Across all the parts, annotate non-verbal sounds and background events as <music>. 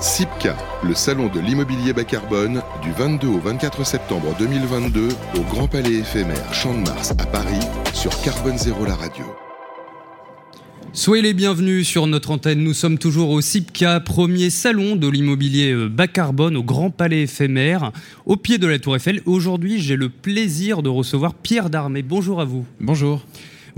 SIPCA, le salon de l'immobilier bas carbone, du 22 au 24 septembre 2022 au Grand Palais éphémère Champ de Mars à Paris sur Carbone Zéro la radio. Soyez les bienvenus sur notre antenne. Nous sommes toujours au SIPCA, premier salon de l'immobilier euh, bas carbone au Grand Palais éphémère, au pied de la Tour Eiffel. Aujourd'hui, j'ai le plaisir de recevoir Pierre Darmé. Bonjour à vous. Bonjour.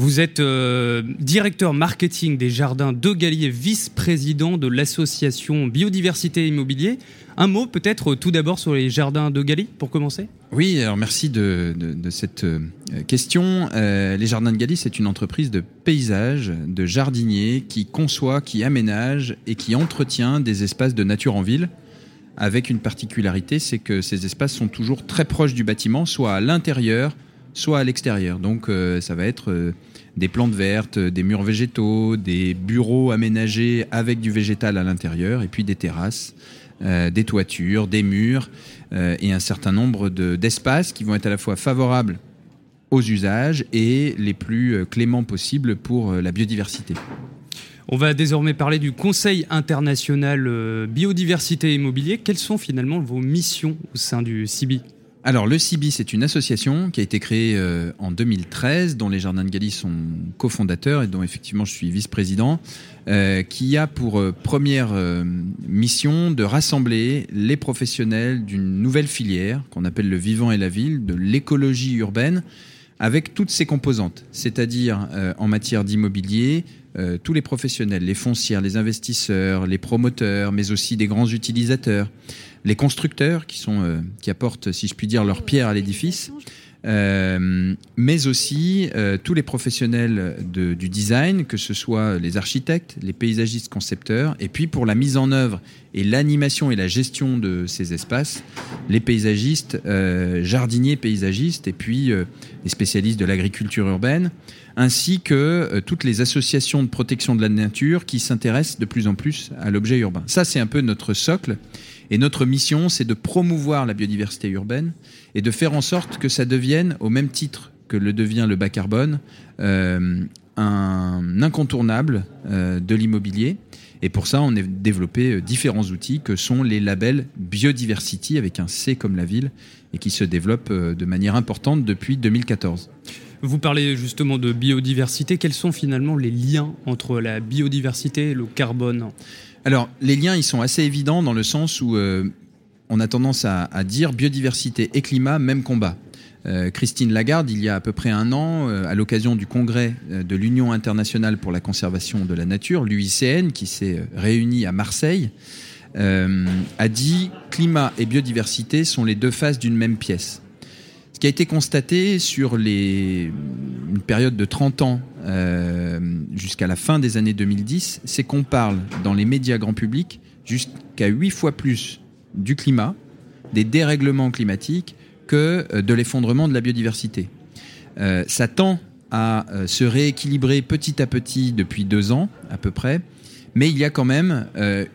Vous êtes euh, directeur marketing des jardins de Galier, vice-président de l'association Biodiversité Immobilier. Un mot peut-être tout d'abord sur les jardins de Galie pour commencer? Oui, alors merci de, cette euh, question. Euh, les jardins de Galie, c'est une entreprise de paysage, de jardiniers qui conçoit, qui aménage et qui entretient des espaces de nature en ville avec une particularité, c'est que ces espaces sont toujours très proches du bâtiment, soit à l'intérieur, soit à l'extérieur. Donc ça va être des plantes vertes, des murs végétaux, des bureaux aménagés avec du végétal à l'intérieur, et puis des terrasses, euh, des toitures, des murs, et un certain nombre d'espaces qui vont être à la fois favorables aux usages et les plus cléments possibles pour la biodiversité. On va désormais parler du Conseil international biodiversité immobilier. Quelles sont finalement vos missions au sein du CIBI alors le CIBI, c'est une association qui a été créée euh, en 2013, dont les Jardins de Galie sont cofondateurs et dont effectivement je suis vice-président, euh, qui a pour euh, première mission de rassembler les professionnels d'une nouvelle filière qu'on appelle le vivant et la ville, de l'écologie urbaine, avec toutes ses composantes, c'est-à-dire en matière d'immobilier, tous les professionnels, les foncières, les investisseurs, les promoteurs, mais aussi des grands utilisateurs les constructeurs qui, euh, apportent, si je puis dire, leur pierre à l'édifice, euh, mais aussi euh, tous les professionnels du design, que ce soit les architectes, les paysagistes concepteurs, et puis pour la mise en œuvre et l'animation et la gestion de ces espaces, les paysagistes, jardiniers paysagistes, et puis les spécialistes de l'agriculture urbaine, ainsi que toutes les associations de protection de la nature qui s'intéressent de plus en plus à l'objet urbain. Ça, c'est un peu notre socle. Et notre mission, c'est de promouvoir la biodiversité urbaine et de faire en sorte que ça devienne, au même titre que le devient le bas carbone, euh, un incontournable euh, de l'immobilier. Et pour ça, on a développé euh, différents outils que sont les labels Biodiversity avec un C comme la ville et qui se développent de manière importante depuis 2014. Vous parlez justement de biodiversité. Quels sont finalement les liens entre la biodiversité et le carbone alors, les liens, ils sont assez évidents dans le sens où euh, on a tendance à, dire biodiversité et climat, même combat. Euh, Christine Lagarde, il y a à peu près un an, euh, à l'occasion du congrès de l'Union internationale pour la conservation de la nature, l'UICN, qui s'est réuni à Marseille, a dit climat et biodiversité sont les deux faces d'une même pièce. Qui a été constaté sur les, une période de 30 ans euh, jusqu'à la fin des années 2010, c'est qu'on parle dans les médias grand public jusqu'à 8 fois plus du climat, des dérèglements climatiques, que euh, de l'effondrement de la biodiversité. Euh, ça tend à se rééquilibrer petit à petit depuis deux ans à peu près, mais il y a quand même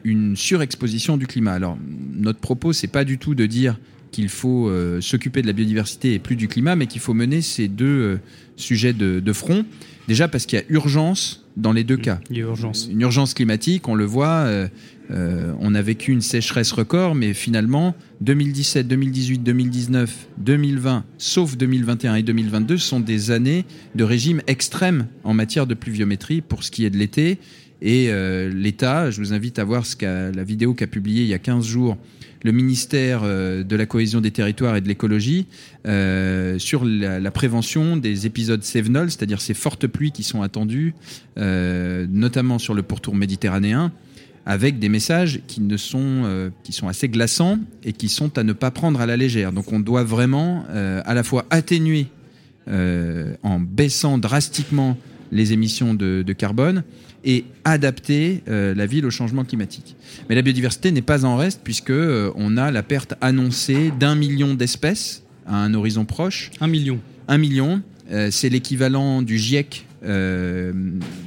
une surexposition du climat. Alors notre propos, c'est pas du tout de dire qu'il faut s'occuper de la biodiversité et plus du climat, mais qu'il faut mener ces deux sujets de front. Déjà parce qu'il y a urgence dans les deux cas. Il y a urgence. Une urgence climatique, on le voit, euh, euh, on a vécu une sécheresse record, mais finalement, 2017, 2018, 2019, 2020, sauf 2021 et 2022, sont des années de régime extrême en matière de pluviométrie pour ce qui est de l'été. Et euh, l'État, je vous invite à voir ce la vidéo qu'a publiée il y a 15 jours le ministère euh, de la cohésion des territoires et de l'écologie euh, sur la, prévention des épisodes sévenols, c'est-à-dire ces fortes pluies qui sont attendues, euh, notamment sur le pourtour méditerranéen, avec des messages qui, ne sont, qui sont assez glaçants et qui sont à ne pas prendre à la légère. Donc on doit vraiment à la fois atténuer en baissant drastiquement les émissions de carbone et adapter euh, la ville au changement climatique. Mais la biodiversité n'est pas en reste puisque euh, on a la perte annoncée d'un million d'espèces à un horizon proche. Un million. Un million. Euh, c'est l'équivalent du GIEC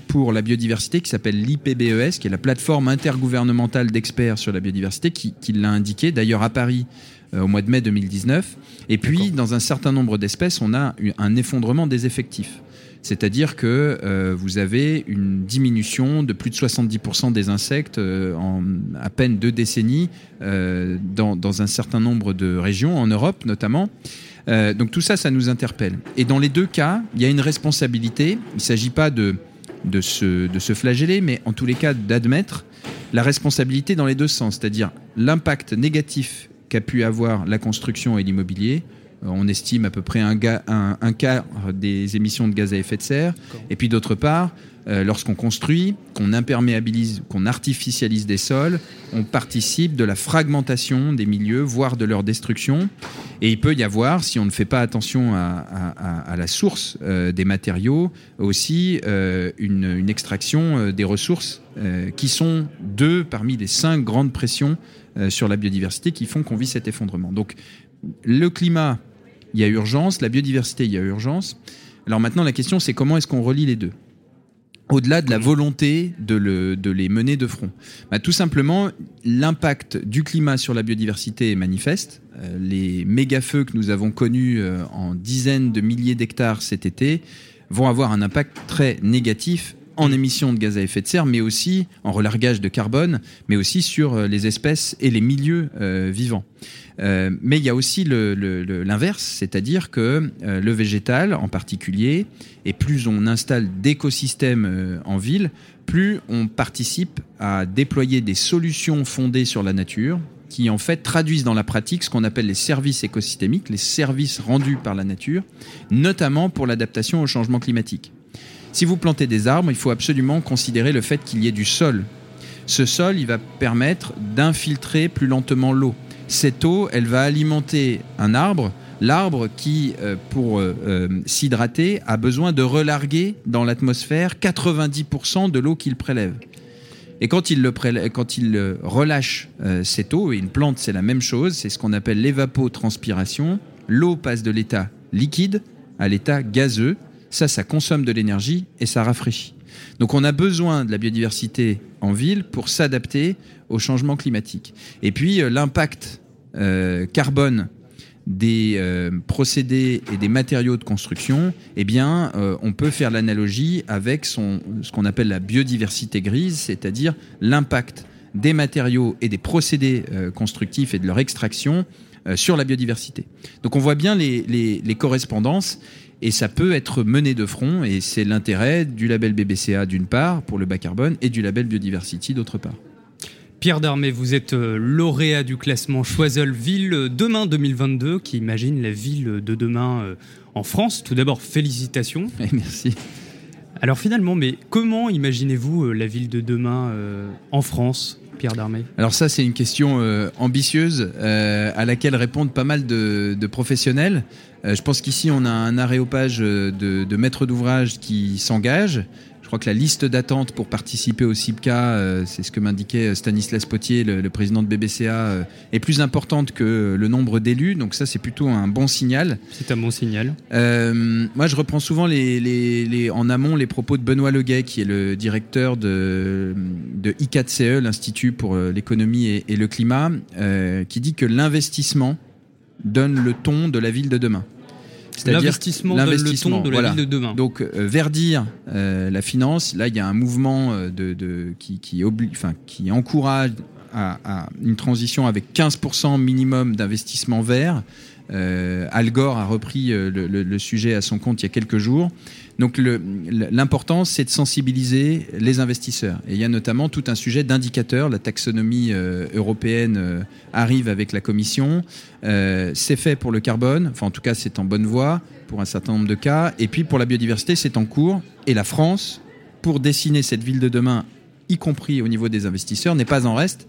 pour la biodiversité qui s'appelle l'IPBES, qui est la plateforme intergouvernementale d'experts sur la biodiversité, qui, qui l'a indiqué d'ailleurs à Paris au mois de mai 2019. Et puis, dans un certain nombre d'espèces, on a un effondrement des effectifs. C'est-à-dire que euh, vous avez une diminution de plus de 70% des insectes euh, en à peine deux décennies euh, dans, un certain nombre de régions, en Europe notamment. donc tout ça, ça nous interpelle. Et dans les deux cas, il y a une responsabilité. Il ne s'agit pas de, se, flageller, mais en tous les cas d'admettre la responsabilité dans les deux sens, c'est-à-dire l'impact négatif qu'a pu avoir la construction et l'immobilier on estime à peu près un, quart des émissions de gaz à effet de serre. Et puis d'autre part, euh, lorsqu'on construit, qu'on imperméabilise, qu'on artificialise des sols, on participe de la fragmentation des milieux, voire de leur destruction. Et il peut y avoir, si on ne fait pas attention à, la source euh, des matériaux, aussi une, extraction des ressources qui sont deux parmi les cinq grandes pressions sur la biodiversité qui font qu'on vit cet effondrement. Donc le climat il y a urgence, la biodiversité, il y a urgence. Alors maintenant, la question, c'est comment est-ce qu'on relie les deux? Au-delà de la volonté de, les mener de front bah, Tout simplement, l'impact du climat sur la biodiversité est manifeste. Euh, les méga-feux que nous avons connus euh, en dizaines de milliers d'hectares cet été vont avoir un impact très négatif en émissions de gaz à effet de serre, mais aussi en relargage de carbone, mais aussi sur euh, les espèces et les milieux vivants. Euh, mais il y a aussi l'inverse, c'est-à-dire que euh, le végétal en particulier, et plus on installe d'écosystèmes euh, en ville, plus on participe à déployer des solutions fondées sur la nature, qui en fait traduisent dans la pratique ce qu'on appelle les services écosystémiques, les services rendus par la nature, notamment pour l'adaptation au changement climatique. Si vous plantez des arbres, il faut absolument considérer le fait qu'il y ait du sol. Ce sol, il va permettre d'infiltrer plus lentement l'eau cette eau, elle va alimenter un arbre. L'arbre qui, euh, pour euh, euh, s'hydrater, a besoin de relarguer dans l'atmosphère 90% de l'eau qu'il prélève. Et quand il, le quand il relâche cette eau, et une plante c'est la même chose, c'est ce qu'on appelle l'évapotranspiration, l'eau passe de l'état liquide à l'état gazeux, ça ça consomme de l'énergie et ça rafraîchit. Donc on a besoin de la biodiversité en ville pour s'adapter au changement climatique. Et puis euh, l'impact euh, carbone des euh, procédés et des matériaux de construction, eh bien, on peut faire l'analogie avec ce qu'on appelle la biodiversité grise, c'est-à-dire l'impact des matériaux et des procédés constructifs et de leur extraction sur la biodiversité. Donc on voit bien les, les correspondances et ça peut être mené de front, et c'est l'intérêt du label BBCA d'une part, pour le bas carbone, et du label Biodiversity d'autre part. Pierre Darmé, vous êtes euh, lauréat du classement Choiseul Ville Demain 2022, qui imagine la ville de demain euh, en France. Tout d'abord, félicitations. <laughs> merci. Alors finalement, mais comment imaginez-vous euh, la ville de demain en France Pierre Darmé Alors ça, c'est une question ambitieuse à laquelle répondent pas mal de, professionnels. je pense qu'ici, on a un aréopage de maîtres d'ouvrage qui s'engagent. Je crois que la liste d'attente pour participer au CIPCA, euh, c'est ce que m'indiquait Stanislas Potier, le, président de BBCA, euh, est plus importante que le nombre d'élus. Donc ça, c'est plutôt un bon signal. C'est un bon signal. Euh, moi, je reprends souvent les, en amont les propos de Benoît Leguet, qui est le directeur de, de I4CE, l'Institut pour l'économie et, et, le climat, qui dit que l'investissement donne le ton de la ville de demain. L'investissement l'investissement de la ville de demain. Donc euh, verdir euh, la finance, là il y a un mouvement euh, de, qui qui, enfin, qui encourage à, une transition avec 15% minimum d'investissement vert. Al Gore a repris le, sujet à son compte il y a quelques jours. Donc l'important, c'est de sensibiliser les investisseurs. Et il y a notamment tout un sujet d'indicateurs. La taxonomie euh, européenne euh, arrive avec la Commission. Euh, c'est fait pour le carbone, enfin en tout cas c'est en bonne voie pour un certain nombre de cas. Et puis pour la biodiversité, c'est en cours. Et la France, pour dessiner cette ville de demain, y compris au niveau des investisseurs, n'est pas en reste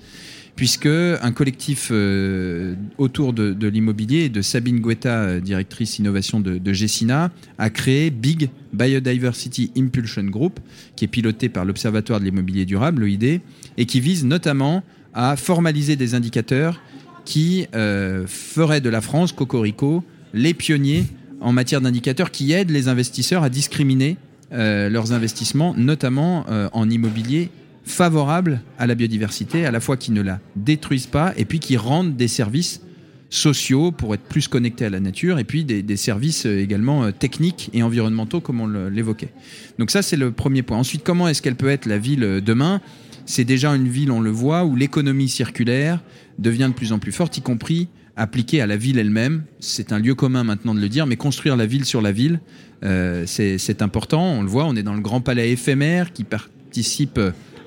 puisque un collectif euh, autour de, l'immobilier de Sabine Guetta, euh, directrice innovation de, de Gessina, a créé Big Biodiversity Impulsion Group, qui est piloté par l'Observatoire de l'immobilier durable, l'OID, et qui vise notamment à formaliser des indicateurs qui euh, feraient de la France, Cocorico, les pionniers en matière d'indicateurs qui aident les investisseurs à discriminer leurs investissements, notamment en immobilier favorables à la biodiversité, à la fois qui ne la détruisent pas et puis qui rendent des services sociaux pour être plus connectés à la nature et puis des, services également techniques et environnementaux comme on l'évoquait. Donc ça c'est le premier point. Ensuite comment est-ce qu'elle peut être la ville demain? C'est déjà une ville on le voit où l'économie circulaire devient de plus en plus forte y compris appliquée à la ville elle-même. C'est un lieu commun maintenant de le dire mais construire la ville sur la ville c'est important. On le voit on est dans le grand palais éphémère qui participe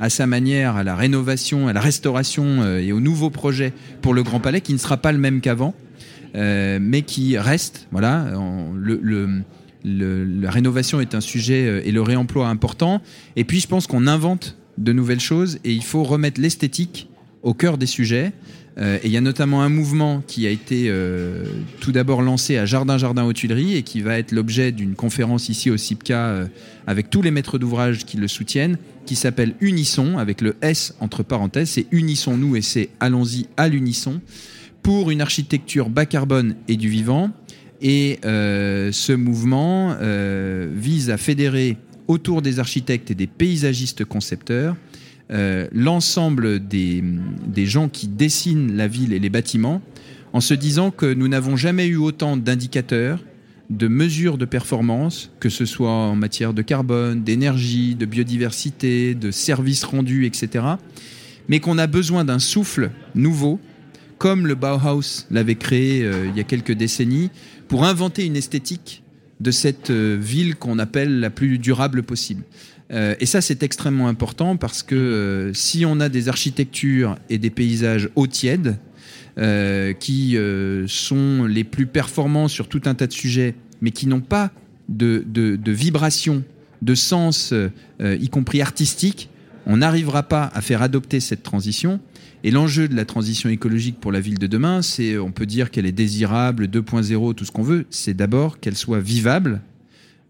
à sa manière à la rénovation, à la restauration euh, et aux nouveaux projets pour le Grand Palais, qui ne sera pas le même qu'avant, euh, mais qui reste. Voilà, la rénovation est un sujet euh, et le réemploi important. Et puis, je pense qu'on invente de nouvelles choses et il faut remettre l'esthétique au cœur des sujets. et il y a notamment un mouvement qui a été tout d'abord lancé à Jardin Jardin aux Tuileries et qui va être l'objet d'une conférence ici au CIPCA avec tous les maîtres d'ouvrage qui le soutiennent, qui s'appelle Unisson, avec le S entre parenthèses. C'est Unissons-nous et c'est Allons-y à l'unisson, pour une architecture bas carbone et du vivant. Et euh, ce mouvement euh, vise à fédérer autour des architectes et des paysagistes concepteurs euh, l'ensemble des, gens qui dessinent la ville et les bâtiments, en se disant que nous n'avons jamais eu autant d'indicateurs, de mesures de performance, que ce soit en matière de carbone, d'énergie, de biodiversité, de services rendus, etc. Mais qu'on a besoin d'un souffle nouveau, comme le Bauhaus l'avait créé euh, il y a quelques décennies, pour inventer une esthétique de cette euh, ville qu'on appelle la plus durable possible. Euh, et ça, c'est extrêmement important parce que si on a des architectures et des paysages eau tiède, euh, qui euh, sont les plus performants sur tout un tas de sujets, mais qui n'ont pas de, de, vibration, de sens, euh, y compris artistique, on n'arrivera pas à faire adopter cette transition. Et l'enjeu de la transition écologique pour la ville de demain, c'est, on peut dire qu'elle est désirable, 2.0, tout ce qu'on veut, c'est d'abord qu'elle soit vivable,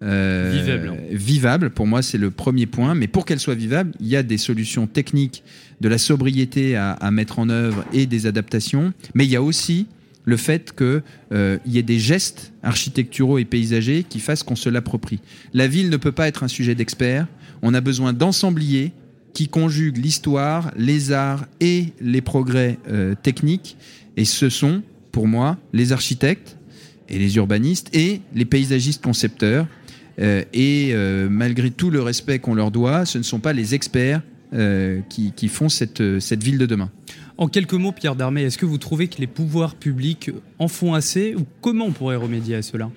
vivable. Vivable, pour moi, c'est le premier point. Mais pour qu'elle soit vivable, il y a des solutions techniques de la sobriété à, mettre en œuvre et des adaptations, mais il y a aussi le fait qu'il euh, y ait des gestes architecturaux et paysagers qui fassent qu'on se l'approprie. La ville ne peut pas être un sujet d'expert, on a besoin d'ensembliers qui conjuguent l'histoire, les arts et les progrès euh, techniques, et ce sont, pour moi, les architectes et les urbanistes et les paysagistes concepteurs. Euh, et malgré tout le respect qu'on leur doit, ce ne sont pas les experts euh, qui, font cette, cette ville de demain. En quelques mots, Pierre Darmé, est-ce que vous trouvez que les pouvoirs publics en font assez ou comment on pourrait remédier à cela?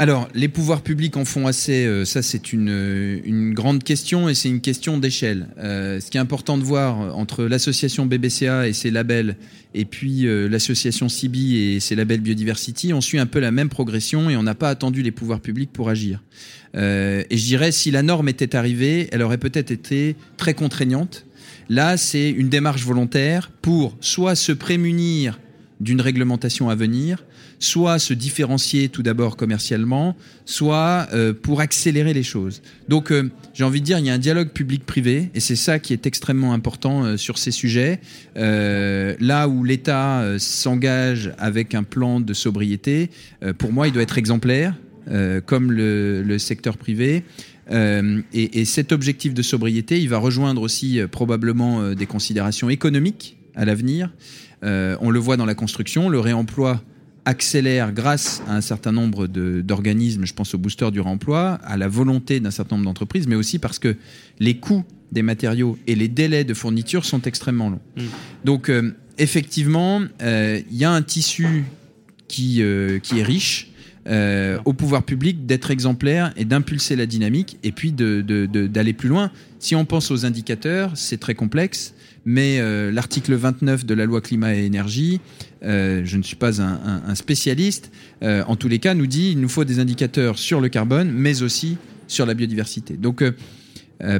Alors, les pouvoirs publics en font assez, euh, ça c'est une, une, grande question et c'est une question d'échelle. Euh, ce qui est important de voir entre l'association BBCA et ses labels et puis euh, l'association CIBI et ses labels Biodiversity, on suit un peu la même progression et on n'a pas attendu les pouvoirs publics pour agir. et je dirais, si la norme était arrivée, elle aurait peut-être été très contraignante. Là, c'est une démarche volontaire pour soit se prémunir d'une réglementation à venir, soit se différencier tout d'abord commercialement, soit euh, pour accélérer les choses. Donc euh, j'ai envie de dire, il y a un dialogue public-privé, et c'est ça qui est extrêmement important euh, sur ces sujets. là où l'État s'engage avec un plan de sobriété, pour moi, il doit être exemplaire, comme le, secteur privé. Et, cet objectif de sobriété, il va rejoindre aussi probablement des considérations économiques à l'avenir. on le voit dans la construction, le réemploi accélère grâce à un certain nombre d'organismes, je pense au booster du remploi, à la volonté d'un certain nombre d'entreprises, mais aussi parce que les coûts des matériaux et les délais de fourniture sont extrêmement longs. Mm. Donc euh, effectivement, euh, il y a un tissu qui, euh, qui est riche. Au pouvoir public d'être exemplaire et d'impulser la dynamique et puis d'aller plus loin. Si on pense aux indicateurs, c'est très complexe mais euh, l'article 29 de la loi climat et énergie, euh, je ne suis pas un, spécialiste, euh, en tous les cas nous dit il nous faut des indicateurs sur le carbone, mais aussi sur la biodiversité. Donc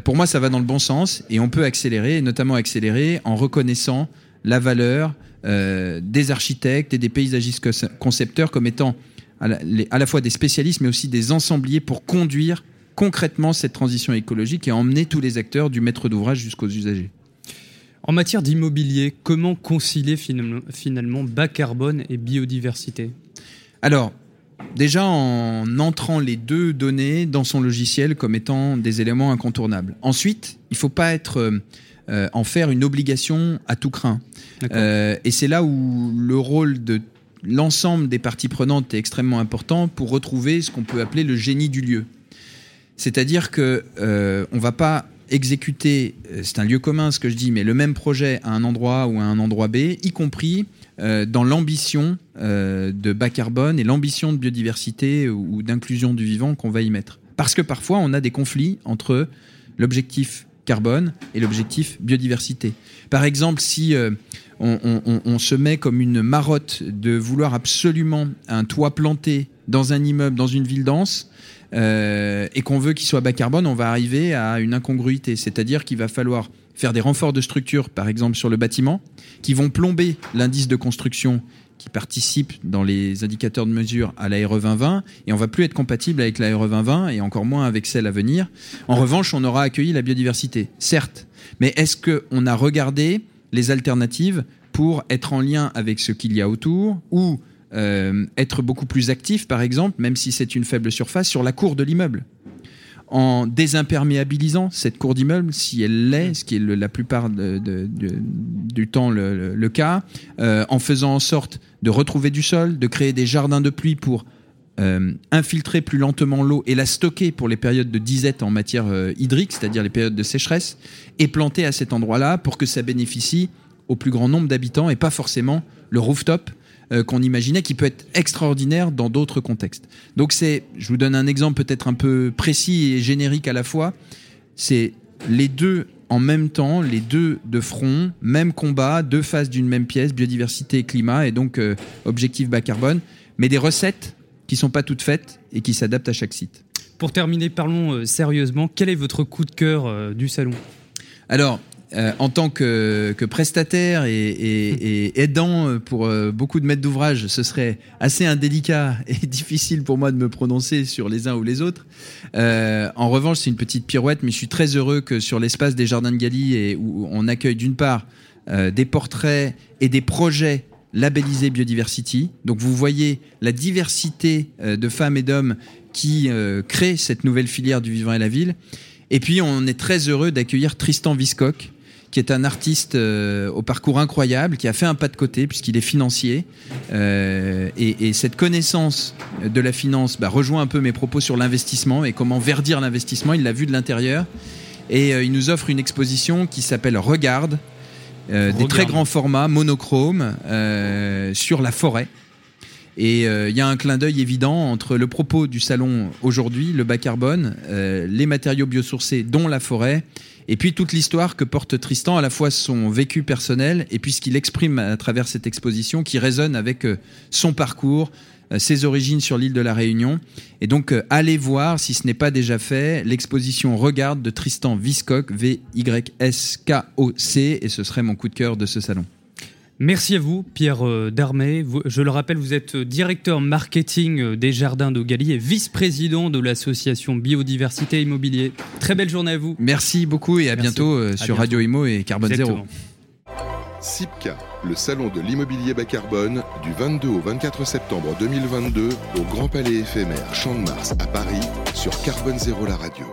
pour moi, ça va dans le bon sens et on peut accélérer, notamment accélérer en reconnaissant la valeur des architectes et des paysagistes concepteurs comme étant à la, à la, fois des spécialistes, mais aussi des ensembliers pour conduire concrètement cette transition écologique et emmener tous les acteurs du maître d'ouvrage jusqu'aux usagers. En matière d'immobilier, comment concilier finalement bas carbone et biodiversité? Alors, déjà en entrant les deux données dans son logiciel comme étant des éléments incontournables. Ensuite, il ne faut pas être en faire une obligation à tout craint. et c'est là où le rôle de l'ensemble des parties prenantes est extrêmement important pour retrouver ce qu'on peut appeler le génie du lieu. C'est-à-dire que euh, on va pas exécuter, euh, c'est un lieu commun ce que je dis, mais le même projet à un endroit ou à un endroit B, y compris euh, dans l'ambition euh, de bas carbone et l'ambition de biodiversité ou, d'inclusion du vivant qu'on va y mettre. Parce que parfois on a des conflits entre l'objectif carbone et l'objectif biodiversité. Par exemple, si on, on, se met comme une marotte de vouloir absolument un toit planté dans un immeuble, dans une ville dense, euh, et qu'on veut qu'il soit bas carbone, on va arriver à une incongruité. C'est-à-dire qu'il va falloir faire des renforts de structure, par exemple sur le bâtiment, qui vont plomber l'indice de construction qui participe dans les indicateurs de mesure à la RE 2020 et on va plus être compatible avec la RE 2020 et encore moins avec celle à venir. En revanche, on aura accueilli la biodiversité, certes, mais est-ce qu'on a regardé les alternatives pour être en lien avec ce qu'il y a autour ou euh, être beaucoup plus actif, par exemple, même si c'est une faible surface, sur la cour de l'immeuble? En désimperméabilisant cette cour d'immeuble, si elle l'est, ce qui est la plupart du temps le, cas, euh, en faisant en sorte de retrouver du sol, de créer des jardins de pluie pour euh, infiltrer plus lentement l'eau et la stocker pour les périodes de disette en matière hydrique, c'est-à-dire les périodes de sécheresse, et planter à cet endroit-là pour que ça bénéficie au plus grand nombre d'habitants et pas forcément le rooftop euh, qu'on imaginait, qui peut être extraordinaire dans d'autres contextes. Donc c'est, je vous donne un exemple peut-être un peu précis et générique à la fois, c'est les deux en même temps, les deux de front, même combat, deux faces d'une même pièce, biodiversité et climat, et donc euh, objectif bas carbone, mais des recettes qui sont pas toutes faites et qui s'adaptent à chaque site. Pour terminer, parlons euh, sérieusement. Quel est votre coup de cœur du salon? Alors, euh, en tant que, prestataire et, aidant pour euh, beaucoup de maîtres d'ouvrage, ce serait assez indélicat <laughs> et difficile pour moi de me prononcer sur les uns ou les autres. Euh, en revanche, c'est une petite pirouette, mais je suis très heureux que sur l'espace des Jardins de Galie, où on accueille d'une part des portraits et des projets labellisés Biodiversity. Donc vous voyez la diversité de femmes et d'hommes qui créent cette nouvelle filière du vivant et la ville. Et puis on est très heureux d'accueillir Tristan Viscock, qui est un artiste euh, au parcours incroyable, qui a fait un pas de côté puisqu'il est financier. Euh, et, et, cette connaissance de la finance bah, rejoint un peu mes propos sur l'investissement et comment verdir l'investissement. Il l'a vu de l'intérieur. Et euh, il nous offre une exposition qui s'appelle Regarde, des très grands formats, monochrome, sur la forêt. Et il y a un clin d'œil évident entre le propos du salon aujourd'hui, le bas carbone, les matériaux biosourcés, dont la forêt, et puis toute l'histoire que porte Tristan, à la fois son vécu personnel et puis ce qu'il exprime à travers cette exposition qui résonne avec euh, son parcours, euh, ses origines sur l'île de la Réunion. Et donc euh, allez voir, si ce n'est pas déjà fait, l'exposition Regarde de Tristan Viscock, V-Y-S-K-O-C, et ce serait mon coup de cœur de ce salon. Merci à vous, Pierre euh, Darmé. Je le rappelle, vous êtes directeur marketing euh, des Jardins d'Ogali et vice-président de l'association Biodiversité Immobilier. Très belle journée à vous. Merci beaucoup et à bientôt euh, sur Radio Imo et Carbone Zéro. SIPCA, le salon de l'immobilier bas carbone, du 22 au 24 septembre 2022 au Grand Palais éphémère Champ de Mars à Paris sur Carbone Zéro la radio.